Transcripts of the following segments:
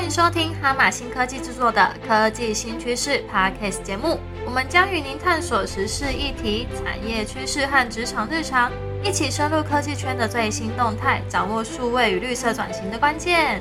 欢迎收听哈马新科技制作的科技新趋势 Podcast 节目。我们将与您探索时事议题、产业趋势和职场日常，一起深入科技圈的最新动态，掌握数位与绿色转型的关键。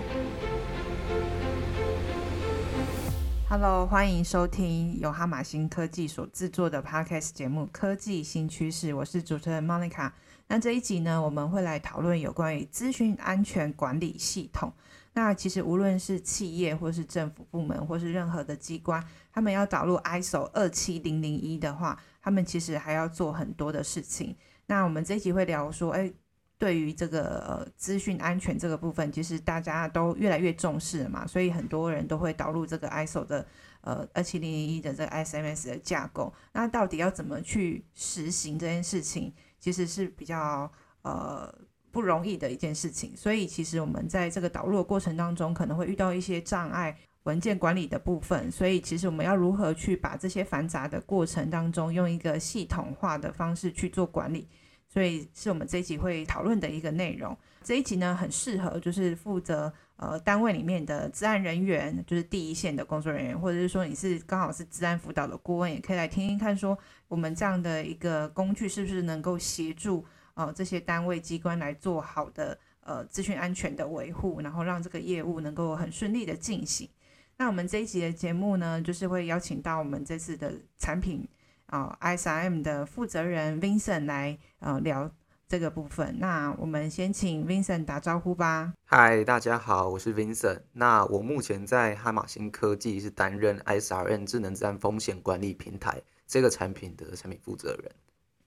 Hello，欢迎收听由哈马新科技所制作的 Podcast 节目《科技新趋势》，我是主持人 Monica。那这一集呢，我们会来讨论有关于资讯安全管理系统。那其实无论是企业，或是政府部门，或是任何的机关，他们要导入 ISO 二七零零一的话，他们其实还要做很多的事情。那我们这一集会聊说，哎，对于这个呃资讯安全这个部分，其实大家都越来越重视了嘛，所以很多人都会导入这个 ISO 的呃二七零零一的这个 SMS 的架构。那到底要怎么去实行这件事情，其实是比较呃。不容易的一件事情，所以其实我们在这个导入的过程当中，可能会遇到一些障碍，文件管理的部分。所以其实我们要如何去把这些繁杂的过程当中，用一个系统化的方式去做管理，所以是我们这一集会讨论的一个内容。这一集呢，很适合就是负责呃单位里面的治安人员，就是第一线的工作人员，或者是说你是刚好是治安辅导的顾问，也可以来听听看，说我们这样的一个工具是不是能够协助。哦，这些单位机关来做好的呃资讯安全的维护，然后让这个业务能够很顺利的进行。那我们这一集的节目呢，就是会邀请到我们这次的产品啊 ISM 的负责人 Vincent 来呃聊这个部分。那我们先请 Vincent 打招呼吧。嗨，大家好，我是 Vincent。那我目前在哈马星科技是担任 ISRN 智能自然风险管理平台这个产品的产品负责人。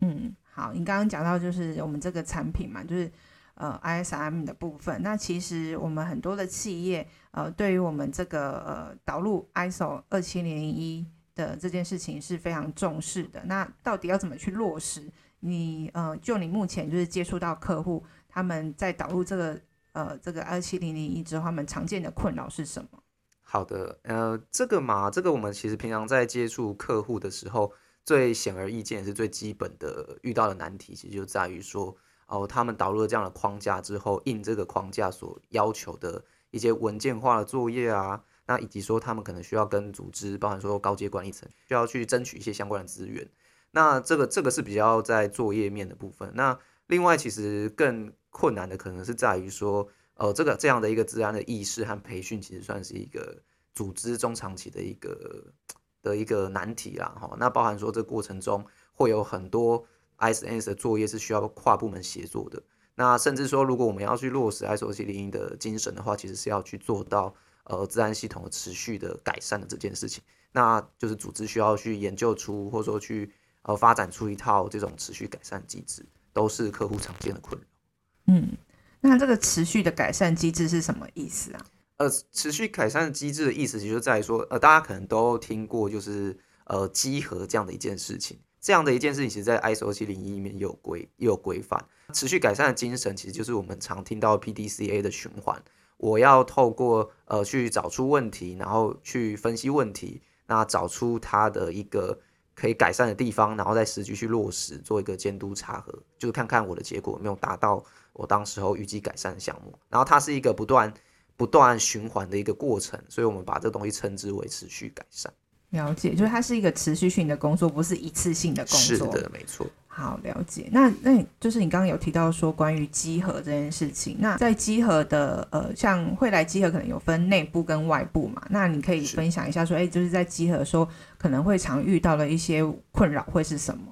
嗯。好，你刚刚讲到就是我们这个产品嘛，就是呃 ISM 的部分。那其实我们很多的企业呃，对于我们这个呃导入 ISO 二七零零一的这件事情是非常重视的。那到底要怎么去落实？你呃，就你目前就是接触到客户，他们在导入这个呃这个二七零零一之后，他们常见的困扰是什么？好的，呃，这个嘛，这个我们其实平常在接触客户的时候。最显而易见也是最基本的遇到的难题，其实就在于说，哦，他们导入了这样的框架之后，印这个框架所要求的一些文件化的作业啊，那以及说他们可能需要跟组织，包含说高阶管理层需要去争取一些相关的资源，那这个这个是比较在作业面的部分。那另外其实更困难的可能是在于说，呃，这个这样的一个治安的意识和培训，其实算是一个组织中长期的一个。的一个难题啦，哈，那包含说这过程中会有很多 ISS 的作业是需要跨部门协作的，那甚至说如果我们要去落实 ISO 七零零的精神的话，其实是要去做到呃治安系统的持续的改善的这件事情，那就是组织需要去研究出或者说去呃发展出一套这种持续改善机制，都是客户常见的困扰。嗯，那这个持续的改善机制是什么意思啊？呃，持续改善的机制的意思，其实在于说，呃，大家可能都听过，就是呃，集合这样的一件事情。这样的一件事情，其实，在 ISO 七零一里面也有规也有规范。持续改善的精神，其实就是我们常听到 PDCA 的循环。我要透过呃去找出问题，然后去分析问题，那找出它的一个可以改善的地方，然后再实际去落实，做一个监督查核，就是看看我的结果有没有达到我当时候预计改善的项目。然后它是一个不断。不断循环的一个过程，所以我们把这东西称之为持续改善。了解，就是它是一个持续性的工作，不是一次性的工作。是的，没错。好，了解。那那就是你刚刚有提到说关于集合这件事情。那在集合的呃，像会来集合可能有分内部跟外部嘛？那你可以分享一下说，哎，就是在集合的时候可能会常遇到的一些困扰会是什么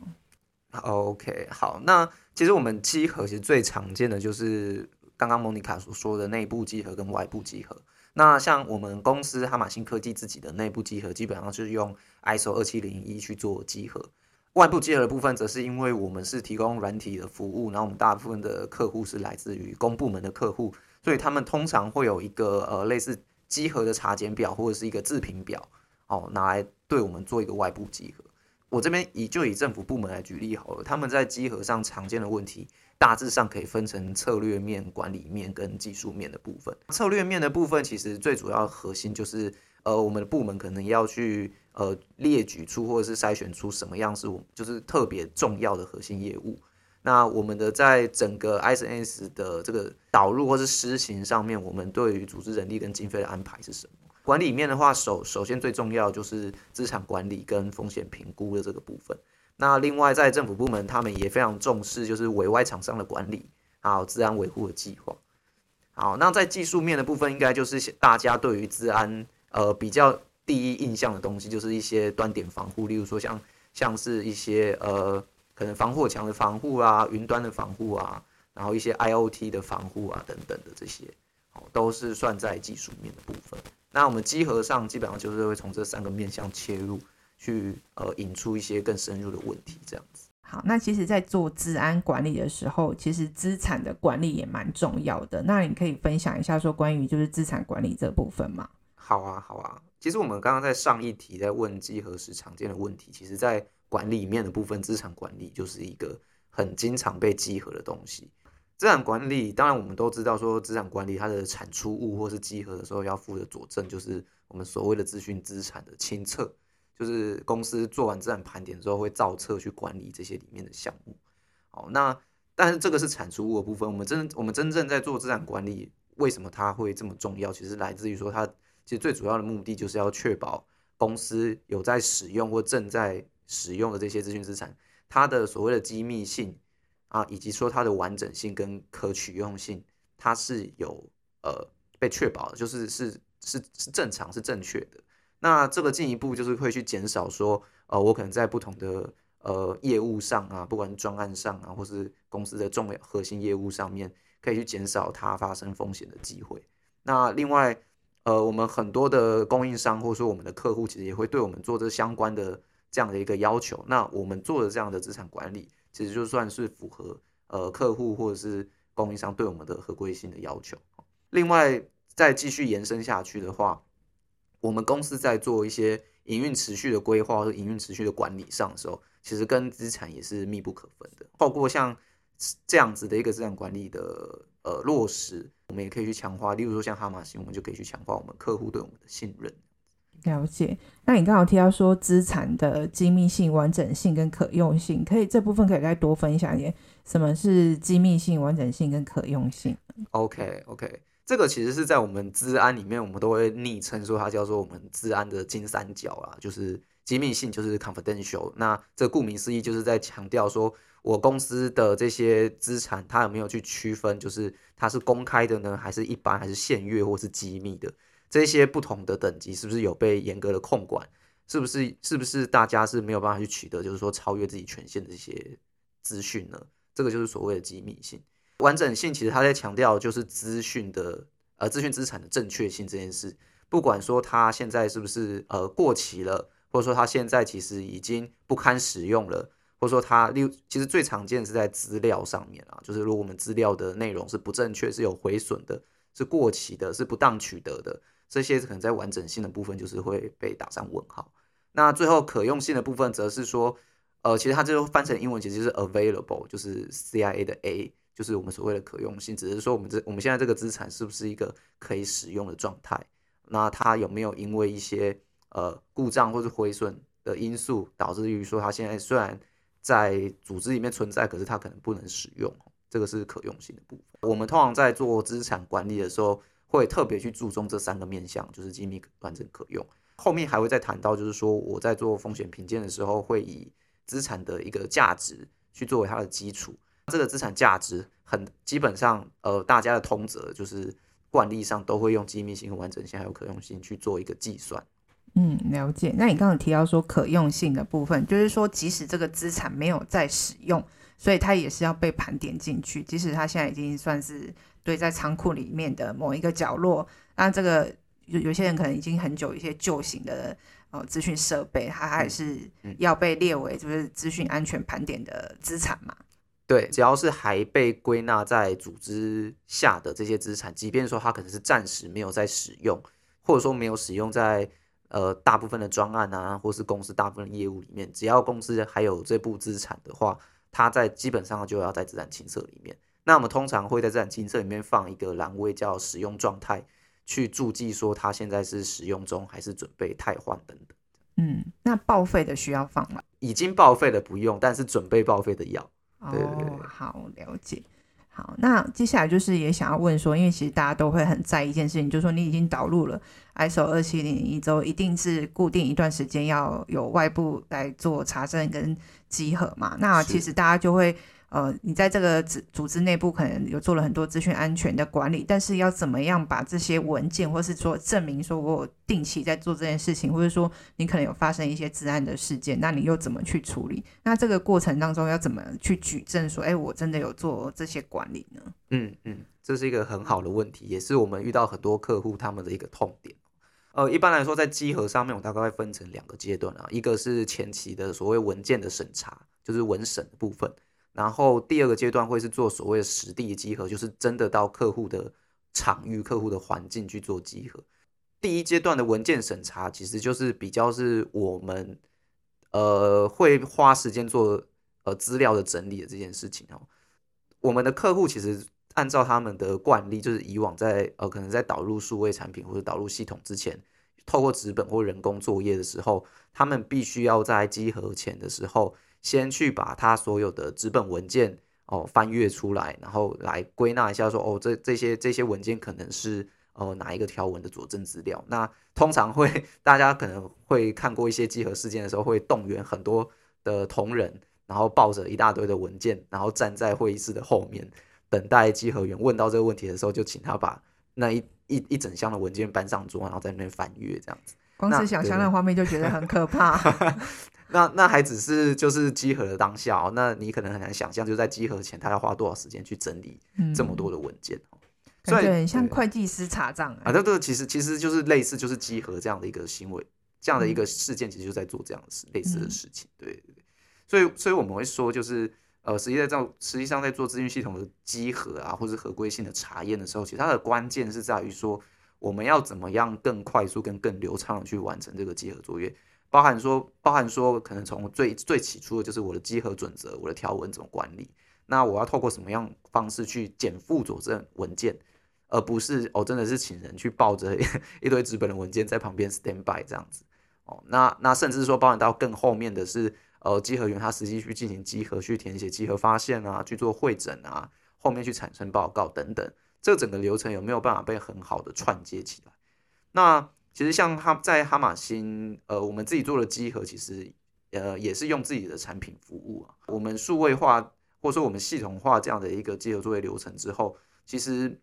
？OK，好。那其实我们集合其实最常见的就是。刚刚莫妮卡所说的内部集合跟外部集合，那像我们公司哈马新科技自己的内部集合，基本上就是用 ISO 二七零一去做集合。外部集合的部分，则是因为我们是提供软体的服务，然后我们大部分的客户是来自于公部门的客户，所以他们通常会有一个呃类似集合的查检表或者是一个自评表，哦，拿来对我们做一个外部集合。我这边以就以政府部门来举例好了，他们在集合上常见的问题。大致上可以分成策略面、管理面跟技术面的部分。策略面的部分其实最主要核心就是，呃，我们的部门可能要去呃列举出或者是筛选出什么样是我就是特别重要的核心业务。那我们的在整个 ISNS 的这个导入或是施行上面，我们对于组织人力跟经费的安排是什么？管理面的话，首首先最重要就是资产管理跟风险评估的这个部分。那另外在政府部门，他们也非常重视就是委外厂商的管理，还有治安维护的计划。好，那在技术面的部分，应该就是大家对于治安呃比较第一印象的东西，就是一些端点防护，例如说像像是一些呃可能防火墙的防护啊，云端的防护啊，然后一些 IOT 的防护啊等等的这些，哦都是算在技术面的部分。那我们集合上基本上就是会从这三个面向切入，去呃引出一些更深入的问题，这样子。好，那其实，在做治安管理的时候，其实资产的管理也蛮重要的。那你可以分享一下，说关于就是资产管理这部分吗？好啊，好啊。其实我们刚刚在上一题在问集合时常见的问题，其实在管理面的部分，资产管理就是一个很经常被集合的东西。资产管理，当然我们都知道说，资产管理它的产出物或是集合的时候要负的佐证，就是我们所谓的资讯资产的清册。就是公司做完资产盘点之后，会造册去管理这些里面的项目。好，那但是这个是产出物的部分。我们真我们真正在做资产管理，为什么它会这么重要？其实来自于说，它其实最主要的目的就是要确保公司有在使用或正在使用的这些资讯资产，它的所谓的机密性啊，以及说它的完整性跟可取用性，它是有呃被确保的，就是是是是正常是正确的。那这个进一步就是会去减少说，呃，我可能在不同的呃业务上啊，不管是专案上啊，或是公司的重要核心业务上面，可以去减少它发生风险的机会。那另外，呃，我们很多的供应商或者说我们的客户，其实也会对我们做这相关的这样的一个要求。那我们做的这样的资产管理，其实就算是符合呃客户或者是供应商对我们的合规性的要求。另外，再继续延伸下去的话。我们公司在做一些营运持续的规划或者营运持续的管理上的时候，其实跟资产也是密不可分的。包括像这样子的一个资产管理的呃落实，我们也可以去强化。例如说像哈马星，我们就可以去强化我们客户对我们的信任。了解。那你刚好提到说资产的机密性、完整性跟可用性，可以这部分可以再多分享一点，什么是机密性、完整性跟可用性？OK OK。这个其实是在我们资安里面，我们都会昵称说它叫做我们资安的金三角啦，就是机密性，就是 confidential。那这顾名思义就是在强调说，我公司的这些资产，它有没有去区分，就是它是公开的呢，还是一般，还是限阅或是机密的？这些不同的等级是不是有被严格的控管？是不是是不是大家是没有办法去取得，就是说超越自己权限的一些资讯呢？这个就是所谓的机密性。完整性其实他在强调就是资讯的呃资讯资产的正确性这件事，不管说它现在是不是呃过期了，或者说它现在其实已经不堪使用了，或者说它例其实最常见是在资料上面啊，就是如果我们资料的内容是不正确、是有毁损的、是过期的、是不当取得的，这些可能在完整性的部分就是会被打上问号。那最后可用性的部分则是说，呃，其实它这个翻成英文其实就是 available，就是 CIA 的 A。就是我们所谓的可用性，只是说我们这我们现在这个资产是不是一个可以使用的状态？那它有没有因为一些呃故障或者毁损的因素，导致于说它现在虽然在组织里面存在，可是它可能不能使用？这个是可用性的部分。我们通常在做资产管理的时候，会特别去注重这三个面向，就是机密、完整、可用。后面还会再谈到，就是说我在做风险评鉴的时候，会以资产的一个价值去作为它的基础。这个资产价值很基本上，呃，大家的通则就是惯例上都会用机密性、完整性还有可用性去做一个计算。嗯，了解。那你刚刚提到说可用性的部分，就是说即使这个资产没有在使用，所以它也是要被盘点进去。即使它现在已经算是堆在仓库里面的某一个角落，那这个有有些人可能已经很久一些旧型的呃资讯设备，它还是要被列为就是资讯安全盘点的资产嘛？对，只要是还被归纳在组织下的这些资产，即便说它可能是暂时没有在使用，或者说没有使用在呃大部分的专案啊，或是公司大部分业务里面，只要公司还有这部资产的话，它在基本上就要在资产清册里面。那我们通常会在资产清册里面放一个栏位叫使用状态，去注记说它现在是使用中还是准备汰换等等。嗯，那报废的需要放吗？已经报废的不用，但是准备报废的要。哦，好了解。好，那接下来就是也想要问说，因为其实大家都会很在意一件事情，就是说你已经导入了 ISO 二七零一周，一定是固定一段时间要有外部来做查证跟集合嘛？那其实大家就会。呃，你在这个组组织内部可能有做了很多资讯安全的管理，但是要怎么样把这些文件，或是说证明说我定期在做这件事情，或者说你可能有发生一些治安的事件，那你又怎么去处理？那这个过程当中要怎么去举证说，哎，我真的有做这些管理呢？嗯嗯，这是一个很好的问题，也是我们遇到很多客户他们的一个痛点。呃，一般来说在稽核上面，我大概会分成两个阶段啊，一个是前期的所谓文件的审查，就是文审的部分。然后第二个阶段会是做所谓的实地集合，就是真的到客户的场域、客户的环境去做集合。第一阶段的文件审查，其实就是比较是我们呃会花时间做呃资料的整理的这件事情哦。我们的客户其实按照他们的惯例，就是以往在呃可能在导入数位产品或者导入系统之前，透过纸本或人工作业的时候，他们必须要在集合前的时候。先去把他所有的纸本文件哦翻阅出来，然后来归纳一下，说哦这这些这些文件可能是呃哪一个条文的佐证资料。那通常会大家可能会看过一些集合事件的时候，会动员很多的同仁，然后抱着一大堆的文件，然后站在会议室的后面，等待集合员问到这个问题的时候，就请他把那一一一整箱的文件搬上桌，然后在那边翻阅这样子。光是想象那画面就觉得很可怕。那那还只是就是集合的当下哦，那你可能很难想象，就在集合前他要花多少时间去整理这么多的文件哦。所以像会计师查账啊，这个其实其实就是类似就是集合这样的一个行为，这样的一个事件，其实就在做这样的事类似的事情。对对对，所以所以我们会说，就是呃，实际在做实际上在做资讯系统的集合啊，或是合规性的查验的时候，其实它的关键是在于说，我们要怎么样更快速、跟更流畅的去完成这个集合作业。包含说，包含说，可能从最最起初的就是我的稽核准则，我的条文怎么管理。那我要透过什么样方式去减负佐证文件，而不是哦，真的是请人去抱着 一堆纸本的文件在旁边 stand by 这样子。哦，那那甚至说，包含到更后面的是，呃，稽核员他实际去进行稽核，去填写稽核发现啊，去做会诊啊，后面去产生报告等等，这整个流程有没有办法被很好的串接起来？那。其实像哈在哈马星，呃，我们自己做的机核，其实呃也是用自己的产品服务啊。我们数位化或者说我们系统化这样的一个机核作业流程之后，其实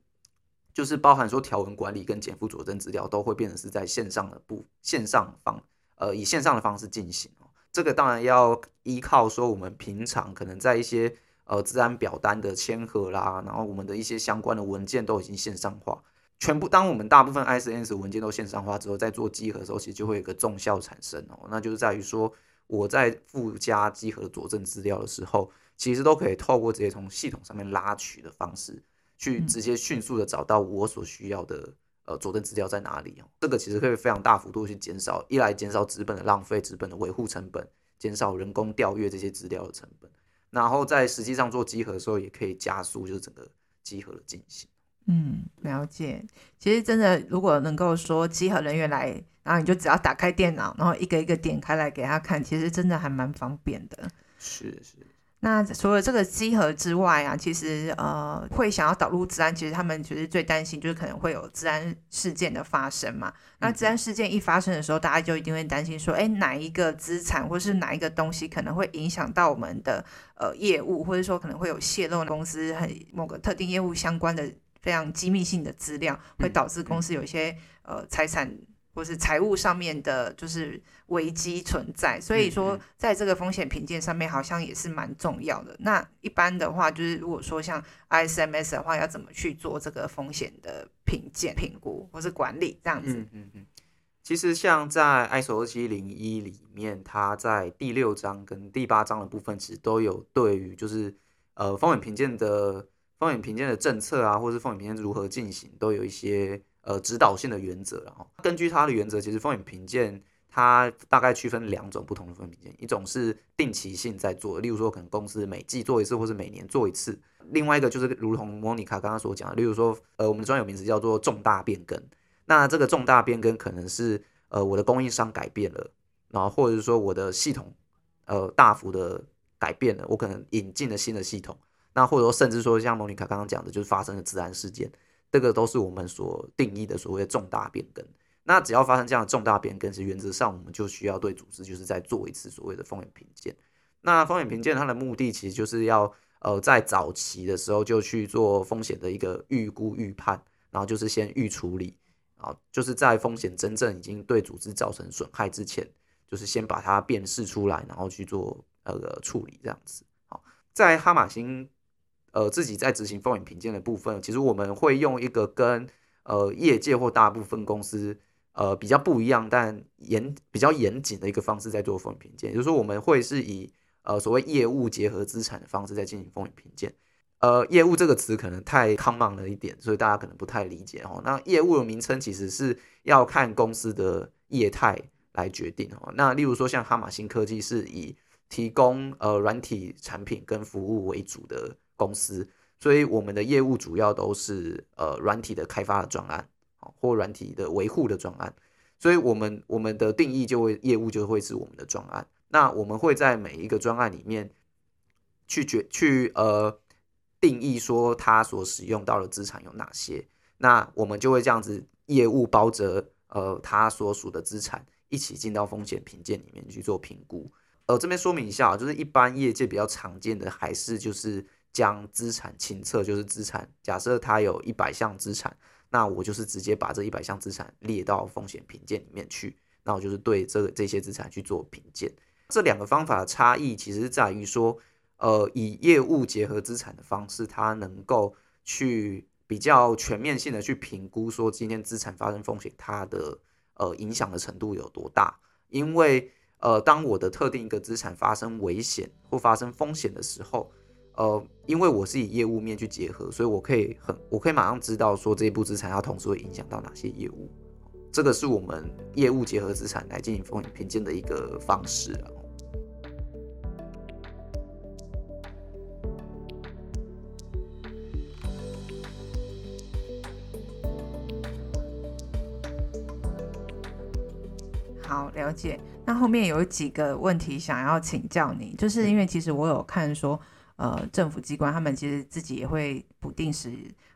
就是包含说条文管理跟减负佐证资料都会变成是在线上的部线上方，呃，以线上的方式进行哦。这个当然要依靠说我们平常可能在一些呃治安表单的签合啦，然后我们的一些相关的文件都已经线上化。全部，当我们大部分 ISS 文件都线上化之后，在做集合的时候，其实就会有一个重效产生哦。那就是在于说，我在附加集合佐证资料的时候，其实都可以透过直接从系统上面拉取的方式，去直接迅速的找到我所需要的呃佐证资料在哪里哦。这个其实可以非常大幅度去减少，一来减少纸本的浪费、纸本的维护成本，减少人工调阅这些资料的成本。然后在实际上做集合的时候，也可以加速就是整个集合的进行。嗯，了解。其实真的，如果能够说集合人员来，然后你就只要打开电脑，然后一个一个点开来给他看，其实真的还蛮方便的。是是。那除了这个集合之外啊，其实呃会想要导入治安，其实他们其实最担心就是可能会有治安事件的发生嘛。那治安事件一发生的时候，大家就一定会担心说，哎，哪一个资产或是哪一个东西可能会影响到我们的呃业务，或者说可能会有泄露公司很某个特定业务相关的。非常机密性的资料会导致公司有一些呃财产或是财务上面的，就是危机存在。所以说，在这个风险评鉴上面，好像也是蛮重要的。那一般的话，就是如果说像 ISMS 的话，要怎么去做这个风险的评鉴、评估或是管理这样子？嗯嗯嗯。其实像在 ISO 二七零一里面，它在第六章跟第八章的部分，其实都有对于就是呃风险评鉴的。风险评鉴的政策啊，或是风险评鉴如何进行，都有一些呃指导性的原则。然后根据它的原则，其实风险评鉴它大概区分两种不同的风险评鉴，一种是定期性在做，例如说可能公司每季做一次，或是每年做一次；另外一个就是如同莫妮卡刚刚所讲的，例如说呃我们的专有名词叫做重大变更。那这个重大变更可能是呃我的供应商改变了，然后或者是说我的系统呃大幅的改变了，我可能引进了新的系统，那或者说甚至说像莫妮卡刚刚讲的，就是发生了自然事件，这个都是我们所定义的所谓的重大变更。那只要发生这样的重大变更，是原则上我们就需要对组织就是在做一次所谓的风险评鉴。那风险评鉴它的目的其实就是要呃在早期的时候就去做风险的一个预估预判，然后就是先预处理。啊，就是在风险真正已经对组织造成损害之前，就是先把它辨识出来，然后去做呃处理这样子。好，在哈马星呃自己在执行风险评鉴的部分，其实我们会用一个跟呃业界或大部分公司呃比较不一样，但严比较严谨的一个方式在做风险评鉴，也就是说我们会是以呃所谓业务结合资产的方式在进行风险评鉴。呃，业务这个词可能太 common 了一点，所以大家可能不太理解哦。那业务的名称其实是要看公司的业态来决定哦。那例如说像哈马星科技是以提供呃软体产品跟服务为主的公司，所以我们的业务主要都是呃软体的开发的专案，或软体的维护的专案。所以我们我们的定义就会业务就会是我们的专案。那我们会在每一个专案里面去决去呃。定义说他所使用到的资产有哪些，那我们就会这样子业务包着呃他所属的资产一起进到风险评鉴里面去做评估。呃，这边说明一下，就是一般业界比较常见的还是就是将资产清册，就是资产假设他有一百项资产，那我就是直接把这一百项资产列到风险评鉴里面去，那我就是对这个这些资产去做评鉴。这两个方法的差异其实在于说。呃，以业务结合资产的方式，它能够去比较全面性的去评估，说今天资产发生风险，它的呃影响的程度有多大。因为呃，当我的特定一个资产发生危险或发生风险的时候，呃，因为我是以业务面去结合，所以我可以很，我可以马上知道说这一部资产它同时会影响到哪些业务。这个是我们业务结合资产来进行风险评鉴的一个方式啊。好，了解。那后面有几个问题想要请教你，就是因为其实我有看说，呃，政府机关他们其实自己也会不定时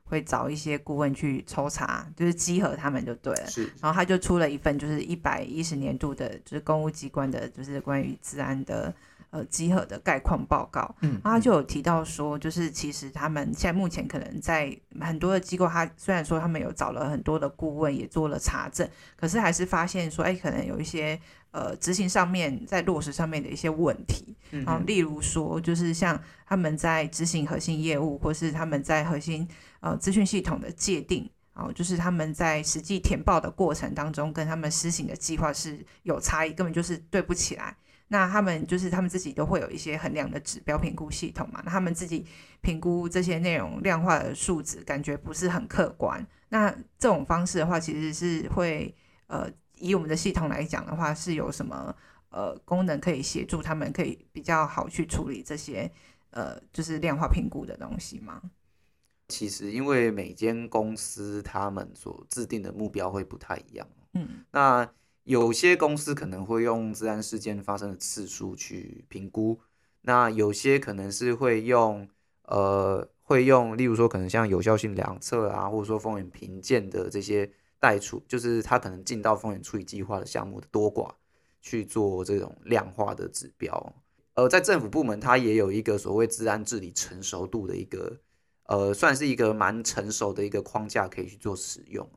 会找一些顾问去抽查，就是稽核他们就对了。是。然后他就出了一份，就是一百一十年度的，就是公务机关的，就是关于治安的。呃，集合的概况报告，嗯，他就有提到说，就是其实他们现在目前可能在很多的机构，他虽然说他们有找了很多的顾问，也做了查证，可是还是发现说，哎，可能有一些呃执行上面在落实上面的一些问题，嗯，例如说，就是像他们在执行核心业务，或是他们在核心呃资讯系统的界定，哦，就是他们在实际填报的过程当中，跟他们施行的计划是有差异，根本就是对不起来。那他们就是他们自己都会有一些衡量的指标评估系统嘛？那他们自己评估这些内容量化的数值，感觉不是很客观。那这种方式的话，其实是会呃，以我们的系统来讲的话，是有什么呃功能可以协助他们，可以比较好去处理这些呃，就是量化评估的东西吗？其实，因为每间公司他们所制定的目标会不太一样，嗯，那。有些公司可能会用自然事件发生的次数去评估，那有些可能是会用呃会用，例如说可能像有效性量测啊，或者说风险评鉴的这些代处，就是它可能进到风险处理计划的项目的多寡去做这种量化的指标。呃，在政府部门，它也有一个所谓治安治理成熟度的一个呃，算是一个蛮成熟的一个框架可以去做使用。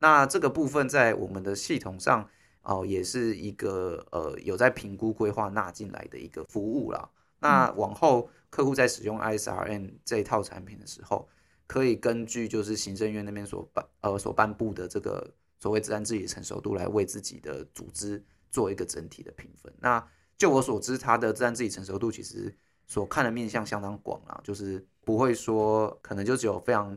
那这个部分在我们的系统上。哦，也是一个呃有在评估规划纳进来的一个服务啦。那往后客户在使用 ISRM 这一套产品的时候，可以根据就是行政院那边所颁呃所颁布的这个所谓自然治理成熟度来为自己的组织做一个整体的评分。那就我所知，它的自然治理成熟度其实所看的面向相当广啊，就是不会说可能就只有非常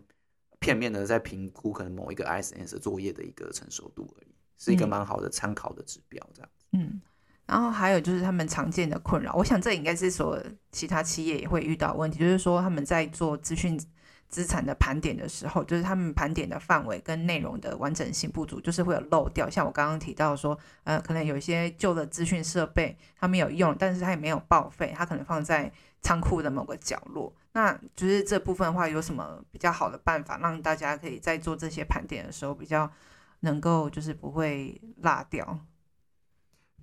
片面的在评估可能某一个 ISS 作业的一个成熟度而已。是一个蛮好的参考的指标，这样子。嗯，然后还有就是他们常见的困扰，我想这应该是说其他企业也会遇到问题，就是说他们在做资讯资产的盘点的时候，就是他们盘点的范围跟内容的完整性不足，就是会有漏掉。像我刚刚提到说，呃，可能有一些旧的资讯设备他们有用，但是他也没有报废，他可能放在仓库的某个角落。那就是这部分的话，有什么比较好的办法，让大家可以在做这些盘点的时候，比较能够就是不会落掉？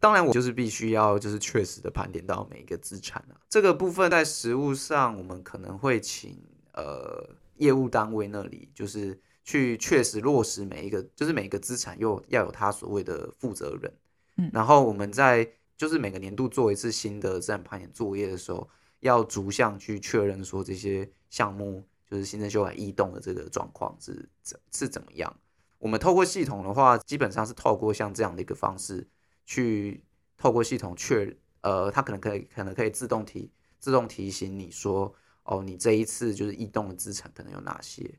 当然，我就是必须要就是确实的盘点到每一个资产啊。这个部分在实物上，我们可能会请呃业务单位那里，就是去确实落实每一个，就是每一个资产又要有他所谓的负责人。嗯，然后我们在就是每个年度做一次新的资产盘点作业的时候，要逐项去确认说这些项目就是新增修改异动的这个状况是怎是怎么样。我们透过系统的话，基本上是透过像这样的一个方式。去透过系统确，呃，它可能可以可能可以自动提自动提醒你说，哦，你这一次就是异动的资产可能有哪些，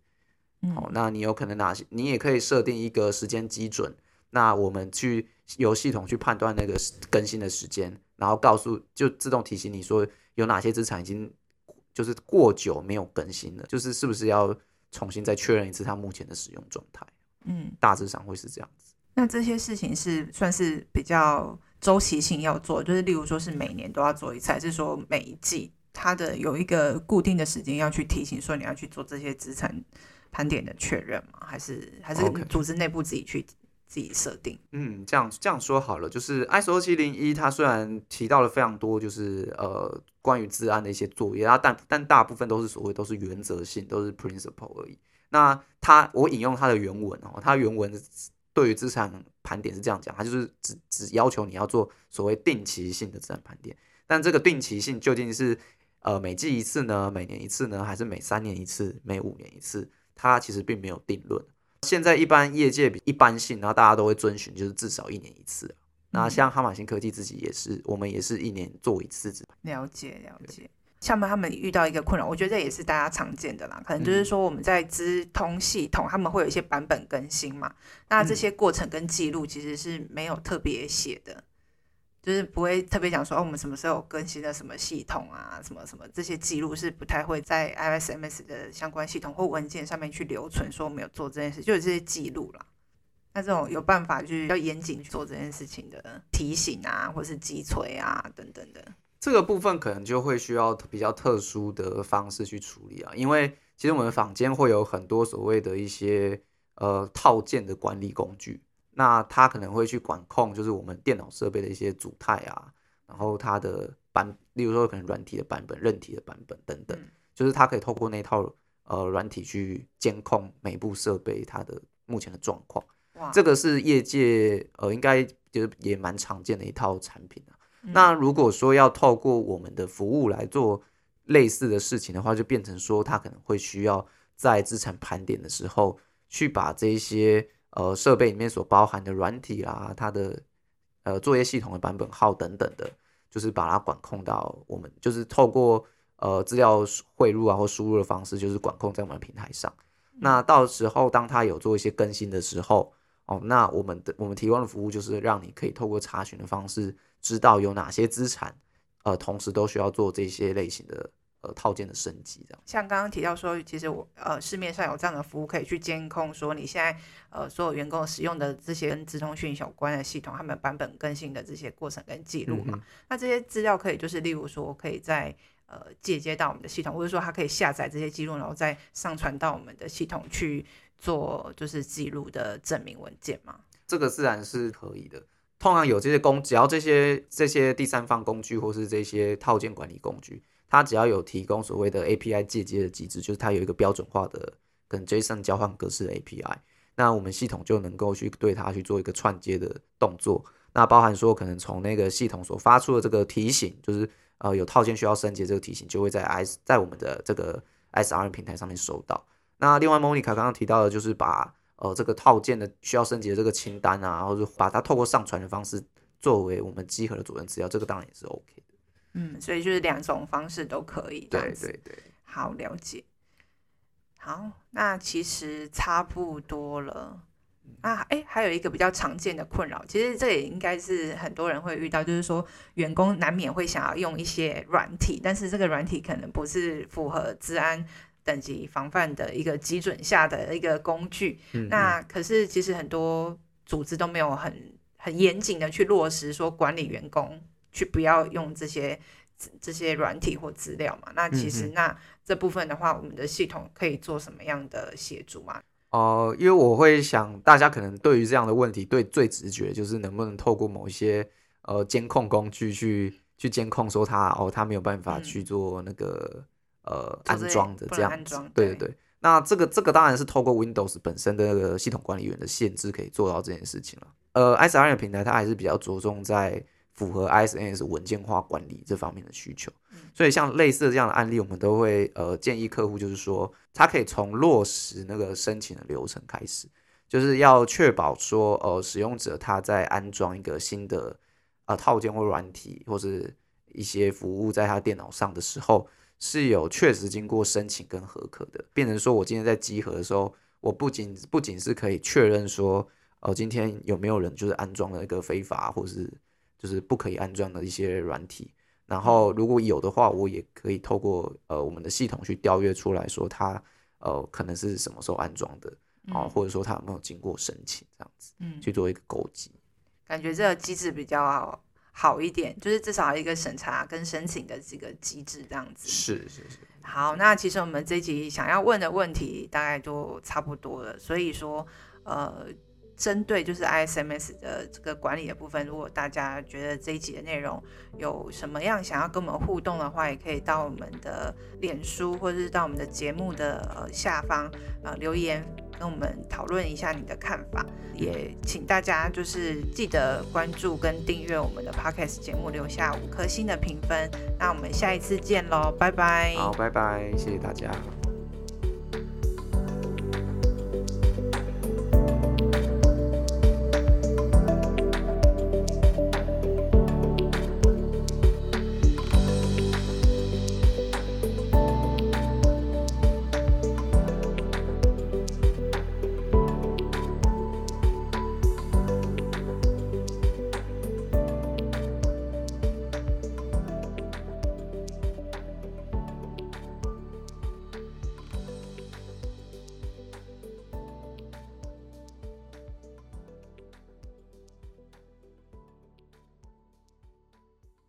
好，那你有可能哪些，你也可以设定一个时间基准，那我们去由系统去判断那个更新的时间，然后告诉就自动提醒你说有哪些资产已经就是过久没有更新了，就是是不是要重新再确认一次它目前的使用状态，嗯，大致上会是这样子。那这些事情是算是比较周期性要做，就是例如说是每年都要做一次，还是说每一季它的有一个固定的时间要去提醒说你要去做这些资产盘点的确认吗？还是还是组织内部自己去自己设定？嗯，这样这样说好了，就是 ISO 七零一它虽然提到了非常多，就是呃关于治安的一些作业，啊，但但大部分都是所谓都是原则性，都是 principle 而已。那他我引用他的原文哦，他原文。对于资产盘点是这样讲，他就是只只要求你要做所谓定期性的资产盘点，但这个定期性究竟是呃每季一次呢，每年一次呢，还是每三年一次，每五年一次？它其实并没有定论。现在一般业界比一般性，然后大家都会遵循就是至少一年一次。那像哈马星科技自己也是，我们也是一年做一次。了解了解。像他们遇到一个困扰，我觉得这也是大家常见的啦。可能就是说我们在资通系统，他们会有一些版本更新嘛。那这些过程跟记录其实是没有特别写的，就是不会特别讲说哦，我们什么时候更新了什么系统啊，什么什么这些记录是不太会在 ISMS 的相关系统或文件上面去留存，说我们有做这件事，就有这些记录啦。那这种有办法就是要严谨去做这件事情的提醒啊，或是击锤啊等等的。这个部分可能就会需要比较特殊的方式去处理啊，因为其实我们坊间会有很多所谓的一些呃套件的管理工具，那它可能会去管控，就是我们电脑设备的一些组态啊，然后它的版，例如说可能软体的版本、韧体的版本等等，就是它可以透过那套呃软体去监控每部设备它的目前的状况。这个是业界呃应该就是也蛮常见的一套产品啊。那如果说要透过我们的服务来做类似的事情的话，就变成说他可能会需要在资产盘点的时候，去把这些呃设备里面所包含的软体啊，它的呃作业系统的版本号等等的，就是把它管控到我们，就是透过呃资料汇入啊或输入的方式，就是管控在我们的平台上。那到时候当他有做一些更新的时候，哦，那我们的我们提供的服务就是让你可以透过查询的方式。知道有哪些资产，呃，同时都需要做这些类型的呃套件的升级，这样。像刚刚提到说，其实我呃市面上有这样的服务，可以去监控说你现在呃所有员工使用的这些跟资通讯有关的系统，他们版本更新的这些过程跟记录嘛。那这些资料可以就是例如说，可以在呃借接到我们的系统，或者说它可以下载这些记录，然后再上传到我们的系统去做就是记录的证明文件吗。这个自然是可以的。通常有这些工，只要这些这些第三方工具或是这些套件管理工具，它只要有提供所谓的 API 借接的机制，就是它有一个标准化的跟 JSON 交换格式的 API，那我们系统就能够去对它去做一个串接的动作。那包含说可能从那个系统所发出的这个提醒，就是呃有套件需要升级这个提醒，就会在 S 在我们的这个 SRM 平台上面收到。那另外 Monica 刚刚提到的就是把呃，这个套件的需要升级的这个清单啊，或者把它透过上传的方式作为我们集合的主任资料，这个当然也是 OK 的。嗯，所以就是两种方式都可以。对对对，好了解。好，那其实差不多了啊。哎，还有一个比较常见的困扰，其实这也应该是很多人会遇到，就是说员工难免会想要用一些软体，但是这个软体可能不是符合治安。等级防范的一个基准下的一个工具。嗯那可是其实很多组织都没有很很严谨的去落实，说管理员工去不要用这些这些软体或资料嘛。那其实那这部分的话，我们的系统可以做什么样的协助嘛？哦、因为我会想，大家可能对于这样的问题，对最直觉就是能不能透过某一些呃监控工具去去监控，说他哦他没有办法嗯去做那个、呃安装的这样对对对对。那这个这个当然是透过 Windows 本身的那个系统管理员的限制可以做到这件事情了。呃，ISRM 平台它还是比较着重在符合 ISNS 文件化管理这方面的需求，所以像类似的这样的案例，我们都会呃建议客户就是说，他可以从落实那个申请的流程开始，就是要确保说呃使用者他在安装一个新的呃套件或软体或是一些服务在他电脑上的时候，是有确实经过申请跟合可的，变成说我今天在集合的时候，我不仅不仅是可以确认说，呃，今天有没有人就是安装了一个非法或是就是不可以安装的一些软体，然后如果有的话，我也可以透过呃我们的系统去调阅出来说它呃可能是什么时候安装的啊、或者说它有没有经过申请这样子嗯，去做一个勾稽。感觉这个机制比较好好一点，就是至少一个审查跟申请的这个机制这样子。是是是，好，那其实我们这一集想要问的问题大概就差不多了，所以说，呃，针对就是 ISMS 的这个管理的部分，如果大家觉得这一集的内容有什么样想要跟我们互动的话，也可以到我们的脸书或者是到我们的节目的下方呃留言，跟我们讨论一下你的看法。也请大家就是记得关注跟订阅我们的 Podcast 节目，留下五颗星的评分。那我们下一次见喽，拜拜。好，拜拜，谢谢大家。